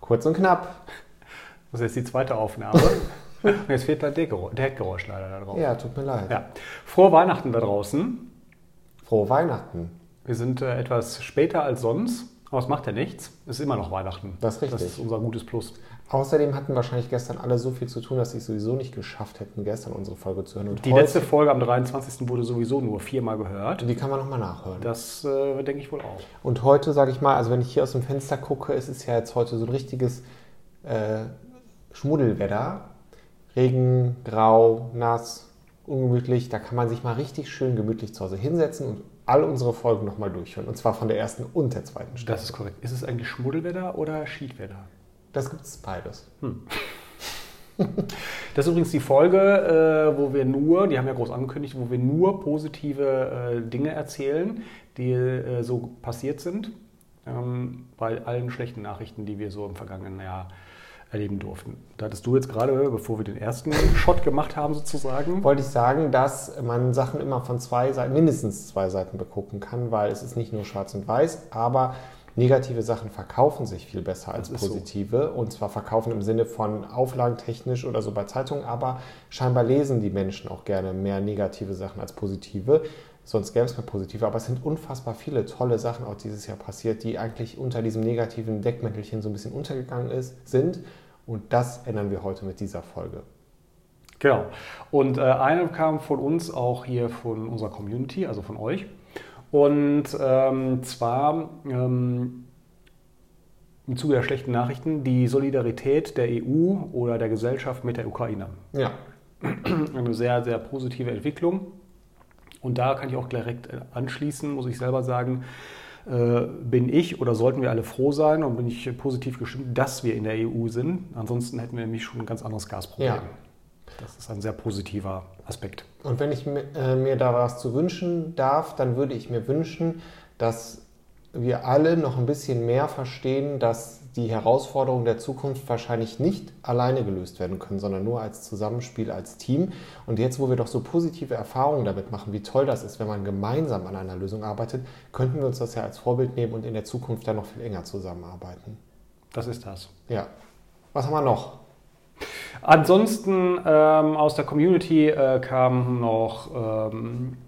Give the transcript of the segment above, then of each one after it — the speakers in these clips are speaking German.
Kurz und knapp. Das ist jetzt die zweite Aufnahme. jetzt fehlt der Deckgeräusch leider da drauf. Ja, tut mir leid. Ja. Frohe Weihnachten da draußen. Frohe Weihnachten. Wir sind äh, etwas später als sonst, aber es macht ja nichts. Es ist immer noch Weihnachten. Das ist richtig. Das ist unser gutes Plus. Außerdem hatten wahrscheinlich gestern alle so viel zu tun, dass sie es sowieso nicht geschafft hätten, gestern unsere Folge zu hören. Und Die letzte Folge am 23. wurde sowieso nur viermal gehört. Die kann man nochmal nachhören. Das äh, denke ich wohl auch. Und heute, sage ich mal, also wenn ich hier aus dem Fenster gucke, es ist ja jetzt heute so ein richtiges äh, Schmuddelwetter. Regen, grau, nass, ungemütlich. Da kann man sich mal richtig schön gemütlich zu Hause hinsetzen und all unsere Folgen nochmal durchhören. Und zwar von der ersten und der zweiten Staffel. Das ist korrekt. Ist es eigentlich Schmuddelwetter oder Schiedwetter? Das gibt es beides. Das ist übrigens die Folge, äh, wo wir nur, die haben ja groß angekündigt, wo wir nur positive äh, Dinge erzählen, die äh, so passiert sind, ähm, bei allen schlechten Nachrichten, die wir so im vergangenen Jahr erleben durften. Da hattest du jetzt gerade, bevor wir den ersten Shot gemacht haben sozusagen, Wollte ich sagen, dass man Sachen immer von zwei Seiten, mindestens zwei Seiten begucken kann, weil es ist nicht nur schwarz und weiß, aber negative Sachen verkaufen sich viel besser als ist so. positive. Und zwar verkaufen im Sinne von auflagentechnisch oder so bei Zeitungen, aber scheinbar lesen die Menschen auch gerne mehr negative Sachen als positive. Sonst gäbe es mehr positive, aber es sind unfassbar viele tolle Sachen auch dieses Jahr passiert, die eigentlich unter diesem negativen Deckmäntelchen so ein bisschen untergegangen ist, sind. Und das ändern wir heute mit dieser Folge. Genau. Und äh, eine kam von uns auch hier von unserer Community, also von euch. Und ähm, zwar ähm, im Zuge der schlechten Nachrichten die Solidarität der EU oder der Gesellschaft mit der Ukraine. Ja, Eine sehr, sehr positive Entwicklung. Und da kann ich auch direkt äh, anschließen, muss ich selber sagen, bin ich oder sollten wir alle froh sein und bin ich positiv gestimmt, dass wir in der EU sind. Ansonsten hätten wir nämlich schon ein ganz anderes Gasproblem. Ja. Das ist ein sehr positiver Aspekt. Und wenn ich mir, äh, mir da was zu wünschen darf, dann würde ich mir wünschen, dass wir alle noch ein bisschen mehr verstehen, dass die Herausforderungen der Zukunft wahrscheinlich nicht alleine gelöst werden können, sondern nur als Zusammenspiel, als Team. Und jetzt, wo wir doch so positive Erfahrungen damit machen, wie toll das ist, wenn man gemeinsam an einer Lösung arbeitet, könnten wir uns das ja als Vorbild nehmen und in der Zukunft dann noch viel enger zusammenarbeiten. Das ist das. Ja. Was haben wir noch? Ansonsten ähm, aus der Community äh, kam noch ähm,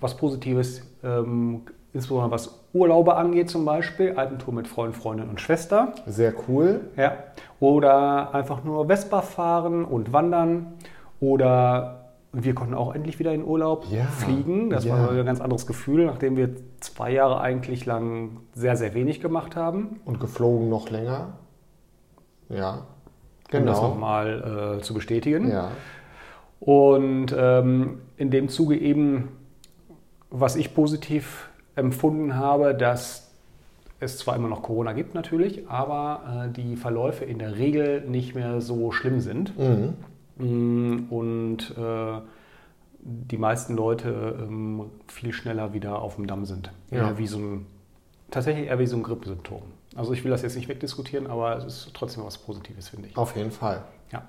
was Positives, ähm, insbesondere was Urlaube angeht zum Beispiel, Alpentour mit Freund, Freundin und Schwester. Sehr cool. Ja. Oder einfach nur Vespa fahren und wandern. Oder wir konnten auch endlich wieder in Urlaub Ja, fliegen. Das ja. war ein ganz anderes Gefühl, nachdem wir zwei Jahre eigentlich lang sehr, sehr wenig gemacht haben. Und geflogen noch länger. Ja. Um das Genau. nochmal äh, zu bestätigen. Ja. Und ähm, in dem Zuge eben, was ich positiv empfunden habe, dass es zwar immer noch Corona gibt natürlich, aber äh, die Verläufe in der Regel nicht mehr so schlimm sind. Mhm. Mm, Und äh, die meisten Leute ähm, viel schneller wieder auf dem Damm sind. Ja. Eher wie so ein, tatsächlich eher wie so ein Grippesymptom. Also ich will das jetzt nicht wegdiskutieren, aber es ist trotzdem was Positives, finde ich. Auf jeden Fall. Ja.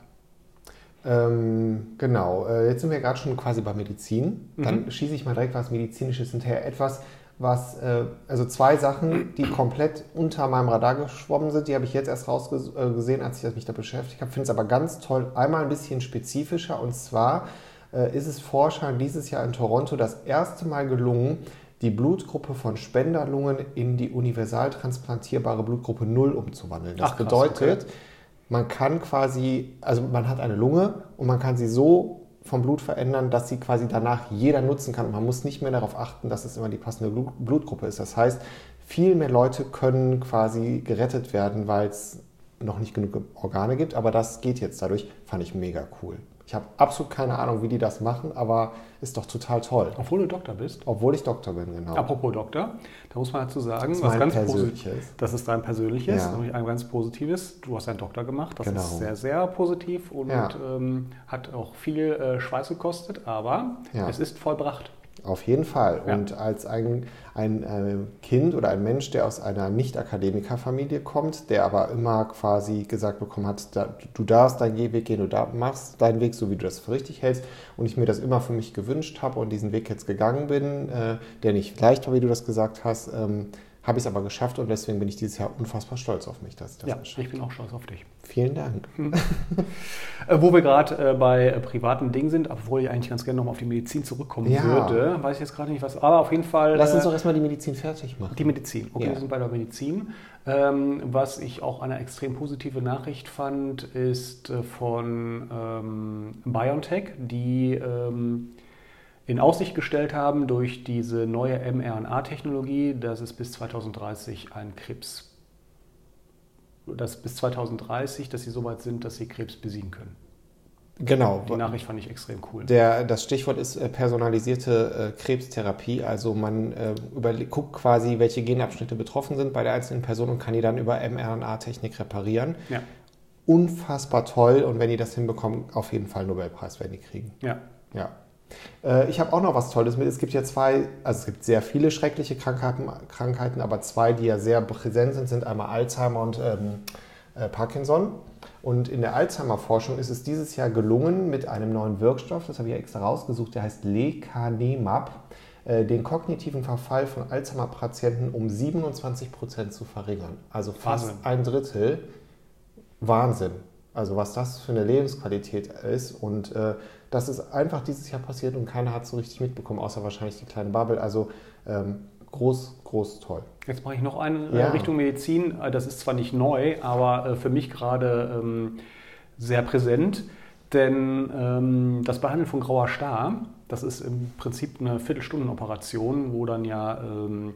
Ähm, genau, äh, jetzt sind wir gerade schon quasi bei Medizin. Dann Mhm. schieße ich mal direkt was Medizinisches hinterher. Etwas, was, äh, also zwei Sachen, die komplett unter meinem Radar geschwommen sind, die habe ich jetzt erst rausgesehen, als ich mich da beschäftigt habe. Finde es aber ganz toll. Einmal ein bisschen spezifischer und zwar äh, ist es Forschern dieses Jahr in Toronto das erste Mal gelungen, die Blutgruppe von Spenderlungen in die universal transplantierbare Blutgruppe 0 umzuwandeln. Das Ach, krass, bedeutet, okay. man kann quasi, also man hat eine Lunge und man kann sie so vom Blut verändern, dass sie quasi danach jeder nutzen kann man muss nicht mehr darauf achten, dass es immer die passende Blut- Blutgruppe ist. Das heißt, viel mehr Leute können quasi gerettet werden, weil es noch nicht genug Organe gibt, aber das geht jetzt dadurch, fand ich mega cool. Ich habe absolut keine Ahnung, wie die das machen, aber ist doch total toll. Obwohl du Doktor bist. Obwohl ich Doktor bin, genau. Apropos Doktor, da muss man dazu sagen, Das ist was ganz persönliches. positiv Das ist dein persönliches, Ja. nämlich ein ganz positives. Du hast einen Doktor gemacht, das Genau. ist sehr, sehr positiv und Ja. ähm, hat auch viel äh, Schweiß gekostet, aber Ja. es ist vollbracht. Auf jeden Fall. Ja. Und als ein, ein äh, Kind oder ein Mensch, der aus einer Nicht-Akademiker-Familie kommt, der aber immer quasi gesagt bekommen hat, da, du darfst deinen Weg gehen, du da, machst deinen Weg so, wie du das für richtig hältst, und ich mir das immer für mich gewünscht habe und diesen Weg jetzt gegangen bin, äh, der nicht leicht war, wie du das gesagt hast, ähm, habe ich es aber geschafft und deswegen bin ich dieses Jahr unfassbar stolz auf mich, dass ich das ja, geschafft ich bin auch stolz auf dich. Vielen Dank. Äh, wo wir gerade äh, bei äh, privaten Dingen sind, obwohl ich eigentlich ganz gerne nochmal auf die Medizin zurückkommen Ja. würde, weiß ich jetzt gerade nicht was, aber auf jeden Fall. Lass uns äh, doch erstmal die Medizin fertig machen. Die Medizin. Okay, Ja. wir sind bei der Medizin. Ähm, was ich auch eine extrem positive Nachricht fand, ist von ähm, BioNTech, die ähm, in Aussicht gestellt haben durch diese neue mRNA-Technologie, dass es bis 2030 ein Krebs, dass bis 2030, dass sie so weit sind, dass sie Krebs besiegen können. Genau. Die Nachricht fand ich extrem cool. Der, das Stichwort ist äh, personalisierte äh, Krebstherapie. Also man äh, überle- guckt quasi, welche Genabschnitte betroffen sind bei der einzelnen Person und kann die dann über mRNA-Technik reparieren. Ja, Unfassbar toll und wenn die das hinbekommen, auf jeden Fall Nobelpreis werden die kriegen. ja. Ja. Äh, Ich habe auch noch was Tolles mit. Es gibt ja zwei, also es gibt sehr viele schreckliche Krankheiten, Krankheiten aber zwei, die ja sehr präsent sind, sind einmal Alzheimer und ähm, äh, Parkinson. Und in der Alzheimer-Forschung ist es dieses Jahr gelungen, mit einem neuen Wirkstoff, das habe ich ja extra rausgesucht, der heißt Lecanemab, äh, den kognitiven Verfall von Alzheimer-Patienten um 27 Prozent zu verringern. Also fast Wahnsinn. ein Drittel. Wahnsinn. Also was das für eine Lebensqualität ist. Und äh, das ist einfach dieses Jahr passiert und keiner hat es so richtig mitbekommen, außer wahrscheinlich die kleine Bubble. Also ähm, groß, groß, toll. Jetzt mache ich noch eine Ja. äh, Richtung Medizin. Äh, Das ist zwar nicht neu, aber äh, für mich gerade ähm, sehr präsent. Denn ähm, das Behandeln von grauer Star, das ist im Prinzip eine Viertelstundenoperation, wo dann ja ähm,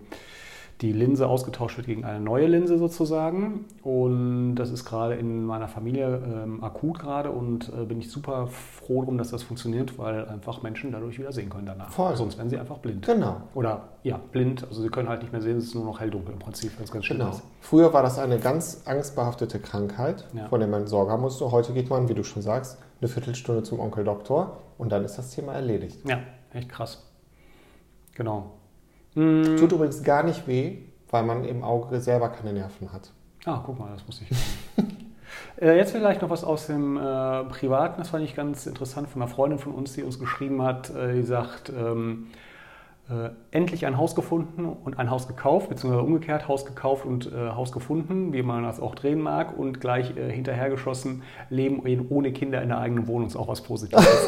die Linse ausgetauscht wird gegen eine neue Linse sozusagen. Und das ist gerade in meiner Familie ähm, akut gerade und äh, bin ich super froh drum, dass das funktioniert, weil einfach Menschen dadurch wieder sehen können danach. Voll. Sonst wären sie einfach blind. Genau. Oder ja, blind, also sie können halt nicht mehr sehen, es ist nur noch helldunkel im Prinzip, wenn es ganz schön Genau. ist. Früher war das eine ganz angstbehaftete Krankheit, Ja. von der man Sorge haben musste. Heute geht man, wie du schon sagst, eine Viertelstunde zum Onkel Doktor und dann ist das Thema erledigt. Ja, echt krass. Genau. Tut übrigens gar nicht weh, weil man im Auge selber keine Nerven hat. Ah, guck mal, das muss ich. äh, jetzt vielleicht noch was aus dem äh, Privaten. Das fand ich ganz interessant von einer Freundin von uns, die uns geschrieben hat. Äh, die sagt, ähm, äh, endlich ein Haus gefunden und ein Haus gekauft, beziehungsweise umgekehrt Haus gekauft und äh, Haus gefunden, wie man das auch drehen mag, und gleich äh, hinterhergeschossen, Leben ohne Kinder in der eigenen Wohnung ist auch was Positives.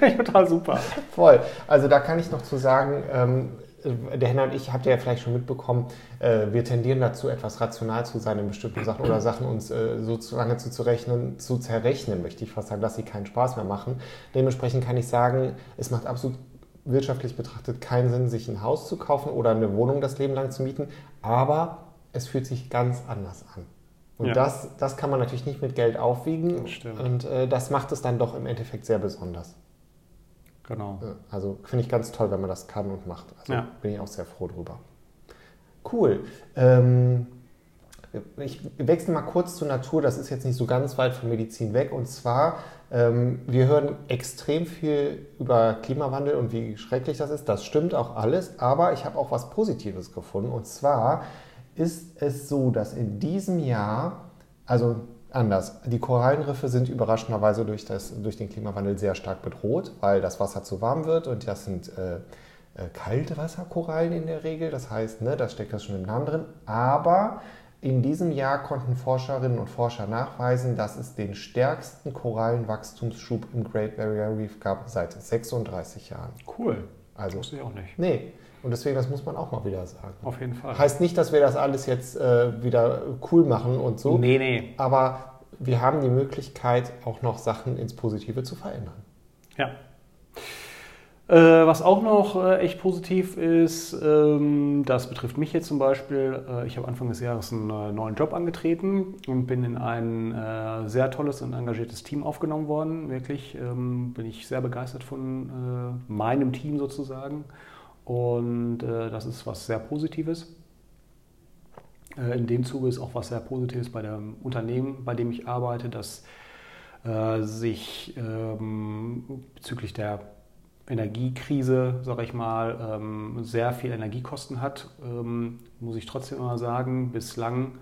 Total super. Voll. Also da kann ich noch zu sagen, ähm, der Henna und ich, habt ihr ja vielleicht schon mitbekommen, äh, wir tendieren dazu, etwas rational zu sein in bestimmten Sachen oder Sachen uns äh, so zu lange zu, zurechnen, zu zerrechnen, möchte ich fast sagen, dass sie keinen Spaß mehr machen. Dementsprechend kann ich sagen, es macht absolut wirtschaftlich betrachtet keinen Sinn, sich ein Haus zu kaufen oder eine Wohnung das Leben lang zu mieten, aber es fühlt sich ganz anders an. Und Ja. das, das kann man natürlich nicht mit Geld aufwiegen stimmt. und äh, das macht es dann doch im Endeffekt sehr besonders. Genau. Also finde ich ganz toll, wenn man das kann und macht. Also Ja. bin ich auch sehr froh drüber. Cool. Ähm, ich wechsle mal kurz zur Natur. Das ist jetzt nicht so ganz weit von Medizin weg. Und zwar, ähm, wir hören extrem viel über Klimawandel und wie schrecklich das ist. Das stimmt auch alles. Aber ich habe auch was Positives gefunden. Und zwar ist es so, dass in diesem Jahr, also anders, die Korallenriffe sind überraschenderweise durch, das, durch den Klimawandel sehr stark bedroht, weil das Wasser zu warm wird und das sind äh, äh, Kaltwasserkorallen in der Regel. Das heißt, ne, da steckt das schon im Namen drin. Aber in diesem Jahr konnten Forscherinnen und Forscher nachweisen, dass es den stärksten Korallenwachstumsschub im Great Barrier Reef gab seit 36 Jahren. Cool. Also, Wusste ich auch nicht. nee. Und deswegen, das muss man auch mal wieder sagen. Auf jeden Fall. Heißt nicht, dass wir das alles jetzt äh, wieder cool machen und so. Nee, nee. Aber wir haben die Möglichkeit, auch noch Sachen ins Positive zu verändern. Ja. Äh, was auch noch äh, echt positiv ist, ähm, das betrifft mich jetzt zum Beispiel. Äh, ich habe Anfang des Jahres einen äh, neuen Job angetreten und bin in ein äh, sehr tolles und engagiertes Team aufgenommen worden. Wirklich ähm, bin ich sehr begeistert von äh, meinem Team sozusagen. Und äh, das ist was sehr Positives. Äh, in dem Zuge ist auch was sehr Positives bei dem Unternehmen, bei dem ich arbeite, dass äh, sich ähm, bezüglich der Energiekrise, sage ich mal, ähm, sehr viel Energiekosten hat, ähm, muss ich trotzdem immer sagen, bislang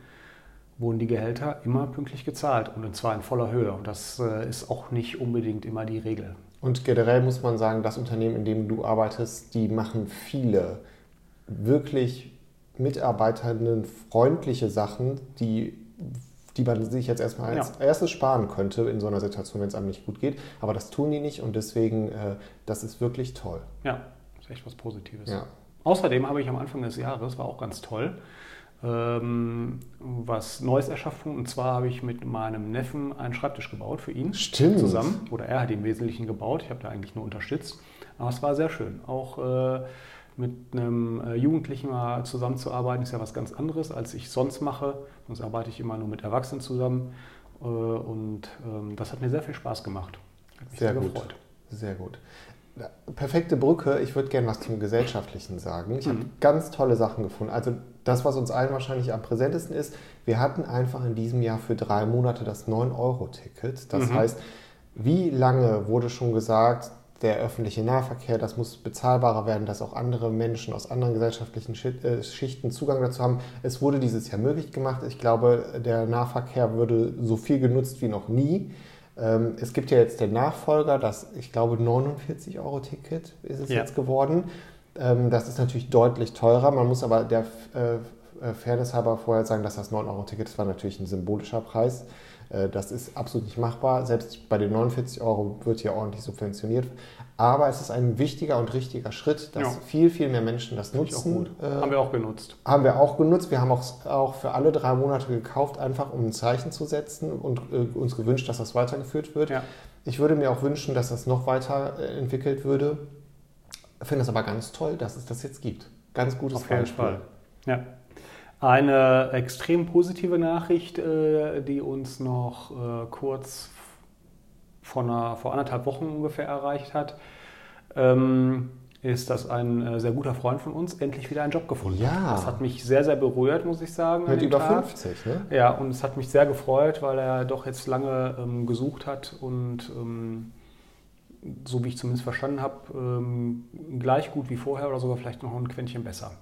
wurden die Gehälter immer pünktlich gezahlt und zwar in voller Höhe. Und das äh, ist auch nicht unbedingt immer die Regel. Und generell muss man sagen, das Unternehmen, in dem du arbeitest, die machen viele wirklich Mitarbeitenden freundliche Sachen, die, die man sich jetzt erstmal als Ja. erstes sparen könnte in so einer Situation, wenn es einem nicht gut geht. Aber das tun die nicht und deswegen, äh, das ist wirklich toll. Ja, ist echt was Positives. Ja. Außerdem habe ich am Anfang des Jahres, war auch ganz toll, ähm, was Neues erschaffen. Und zwar habe ich mit meinem Neffen einen Schreibtisch gebaut für ihn. Stimmt. Zusammen. Oder er hat ihn im Wesentlichen gebaut. Ich habe da eigentlich nur unterstützt. Aber es war sehr schön. Auch äh, mit einem äh, Jugendlichen mal zusammenzuarbeiten, ist ja was ganz anderes, als ich sonst mache. Sonst arbeite ich immer nur mit Erwachsenen zusammen. Äh, und ähm, das hat mir sehr viel Spaß gemacht. Hat mich Sehr gut. Sehr gut. Perfekte Brücke. Ich würde gerne was zum Gesellschaftlichen sagen. Ich habe Mhm. ganz tolle Sachen gefunden. Also das, was uns allen wahrscheinlich am präsentesten ist, wir hatten einfach in diesem Jahr für drei Monate das 9-Euro-Ticket. Das Mhm. heißt, wie lange wurde schon gesagt, der öffentliche Nahverkehr, das muss bezahlbarer werden, dass auch andere Menschen aus anderen gesellschaftlichen äh, Schichten Zugang dazu haben. Es wurde dieses Jahr möglich gemacht. Ich glaube, der Nahverkehr würde so viel genutzt wie noch nie. Ähm, Es gibt ja jetzt den Nachfolger, das, ich glaube, 49-Euro-Ticket ist es Ja. jetzt geworden. Ähm, Das ist natürlich deutlich teurer. Man muss aber der äh, äh, Fairness halber vorher sagen, dass das 9-Euro-Ticket das war natürlich ein symbolischer Preis. Äh, Das ist absolut nicht machbar. Selbst bei den 49 Euro wird hier ordentlich subventioniert. Aber es ist ein wichtiger und richtiger Schritt, dass Ja. viel, viel mehr Menschen das Finde nutzen. Äh, Haben wir auch genutzt. haben wir auch genutzt. Wir haben auch, auch für alle drei Monate gekauft, einfach um ein Zeichen zu setzen und äh, uns gewünscht, dass das weitergeführt wird. Ja. Ich würde mir auch wünschen, dass das noch weiter äh, entwickelt würde. Finde es aber ganz toll, dass es das jetzt gibt. Ganz gutes Auf jeden Beispiel. Fall. Ja. Eine extrem positive Nachricht, äh, die uns noch äh, kurz vor, einer, vor anderthalb Wochen ungefähr erreicht hat, ähm, ist, dass ein äh, sehr guter Freund von uns endlich wieder einen Job gefunden Ja. hat. Das hat mich sehr, sehr berührt, muss ich sagen. Mit über Tag. 50, ne? Ja, und es hat mich sehr gefreut, weil er doch jetzt lange ähm, gesucht hat und ähm, so wie ich zumindest verstanden habe, ähm, gleich gut wie vorher oder sogar vielleicht noch ein Quäntchen besser.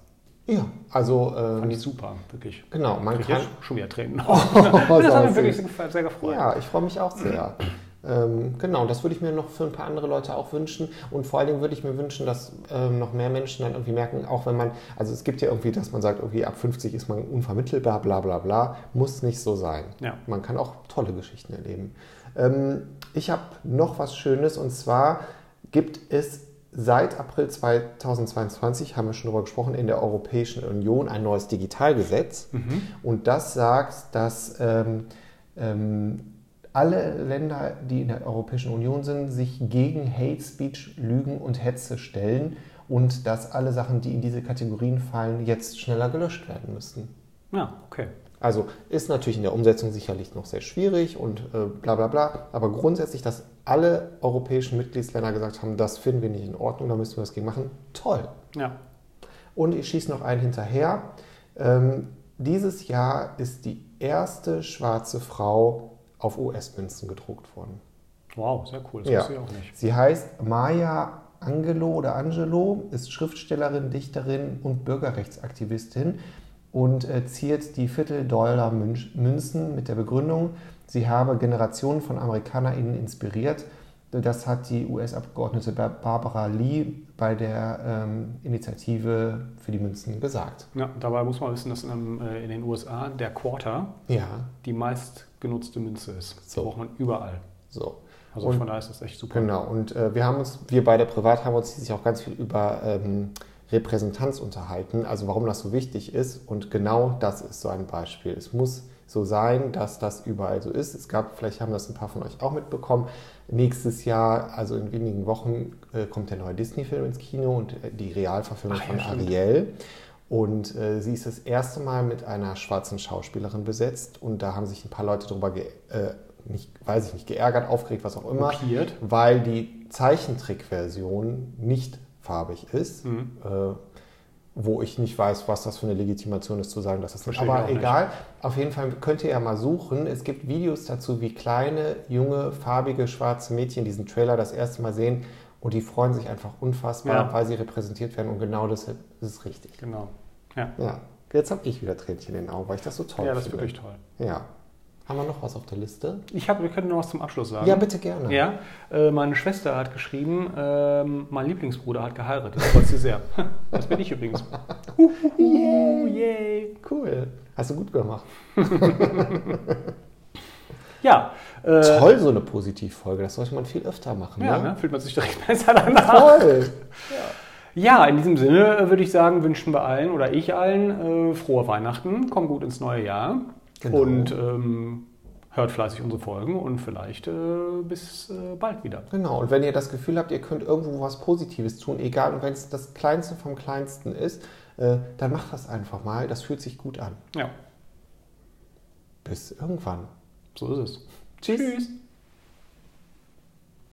Ja, also Fand äh, ich super, wirklich. genau, man Ich kann. schon wieder Tränen. Oh, das hat mich wirklich sehr gefreut. Ja, ich freue mich auch sehr. Ähm, genau, das würde ich mir noch für ein paar andere Leute auch wünschen. Und vor allen Dingen würde ich mir wünschen, dass ähm, noch mehr Menschen dann irgendwie merken, auch wenn man, also es gibt ja irgendwie, dass man sagt, irgendwie ab 50 ist man unvermittelbar, bla bla bla. Muss nicht so sein. Ja. Man kann auch tolle Geschichten erleben. Ähm, ich habe noch was Schönes und zwar gibt es seit April 2022, haben wir schon darüber gesprochen, in der Europäischen Union ein neues Digitalgesetz. Mhm. Und das sagt, dass ähm, ähm, alle Länder, die in der Europäischen Union sind, sich gegen Hate Speech, Lügen und Hetze stellen und dass alle Sachen, die in diese Kategorien fallen, jetzt schneller gelöscht werden müssten. Ja, okay. Also ist natürlich in der Umsetzung sicherlich noch sehr schwierig und äh, bla bla bla, aber grundsätzlich, dass alle europäischen Mitgliedsländer gesagt haben, das finden wir nicht in Ordnung, da müssen wir was gegen machen, toll. Ja. Und ich schieße noch einen hinterher. Ähm, dieses Jahr ist die erste schwarze Frau auf US-Münzen gedruckt worden. Wow, sehr cool. Das Ja. wusste ich auch nicht. Sie heißt Maya Angelo oder Angelo, ist Schriftstellerin, Dichterin und Bürgerrechtsaktivistin und äh, ziert die Viertel-Dollar-Münzen mit der Begründung, sie habe Generationen von AmerikanerInnen inspiriert. Das hat die US-Abgeordnete Bar- Barbara Lee bei der ähm, Initiative für die Münzen gesagt. Ja, dabei muss man wissen, dass in, äh, in den USA der Quarter Ja, die meistgenutzte Münze ist. So. Die braucht man überall. so. Also Und- von daher ist das echt super. Genau, und äh, wir haben uns, wir beide privat haben uns sich auch ganz viel über ähm, Repräsentanz unterhalten, also warum das so wichtig ist. Und genau das ist so ein Beispiel. Es muss so sein, dass das überall so ist. Es gab, vielleicht haben das ein paar von euch auch mitbekommen, nächstes Jahr, also in wenigen Wochen, äh, kommt der neue Disney-Film ins Kino und äh, die Realverfilmung Ach von. Ariel. Und äh, sie ist das erste Mal mit einer schwarzen Schauspielerin besetzt und da haben sich ein paar Leute drüber, ge äh, nicht, weiß ich nicht, geärgert, aufgeregt, was auch immer Mokiert. weil die Zeichentrickversion nicht farbig ist, Mhm. äh, wo ich nicht weiß, was das für eine Legitimation ist, zu sagen, dass das nicht. Verstehe ich Aber nicht. egal, auf jeden Fall könnt ihr ja mal suchen. Es gibt Videos dazu, wie kleine, junge, farbige, schwarze Mädchen diesen Trailer das erste Mal sehen und die freuen sich einfach unfassbar, Ja. weil sie repräsentiert werden und genau das ist richtig. Genau. Ja. Ja, jetzt habe ich wieder Tränchen in den Augen, weil ich das so toll ja, das ist finde. wirklich toll. Ja. Haben wir noch was auf der Liste? Ich habe, wir können noch was zum Abschluss sagen. Ja, bitte gerne. Ja, äh, meine Schwester hat geschrieben, ähm, mein Lieblingsbruder hat geheiratet. Das freut sie sehr. Das bin ich übrigens. Yay. Yay. Cool. Hast du gut gemacht. Ja. Äh, Toll, so eine Positivfolge. Das sollte man viel öfter machen. Ja, ne? ne? fühlt man sich direkt besser danach. Toll. Ja, in diesem Sinne äh, würde ich sagen, wünschen wir allen oder ich allen äh, frohe Weihnachten, kommt gut ins neue Jahr Genau. und ähm, hört fleißig unsere Folgen und vielleicht äh, bis äh, bald wieder. Genau, und wenn ihr das Gefühl habt, ihr könnt irgendwo was Positives tun, egal, und wenn es das Kleinste vom Kleinsten ist, äh, dann macht das einfach mal. Das fühlt sich gut an. Ja, Bis irgendwann. so ist es. Tschüss. Tschüss.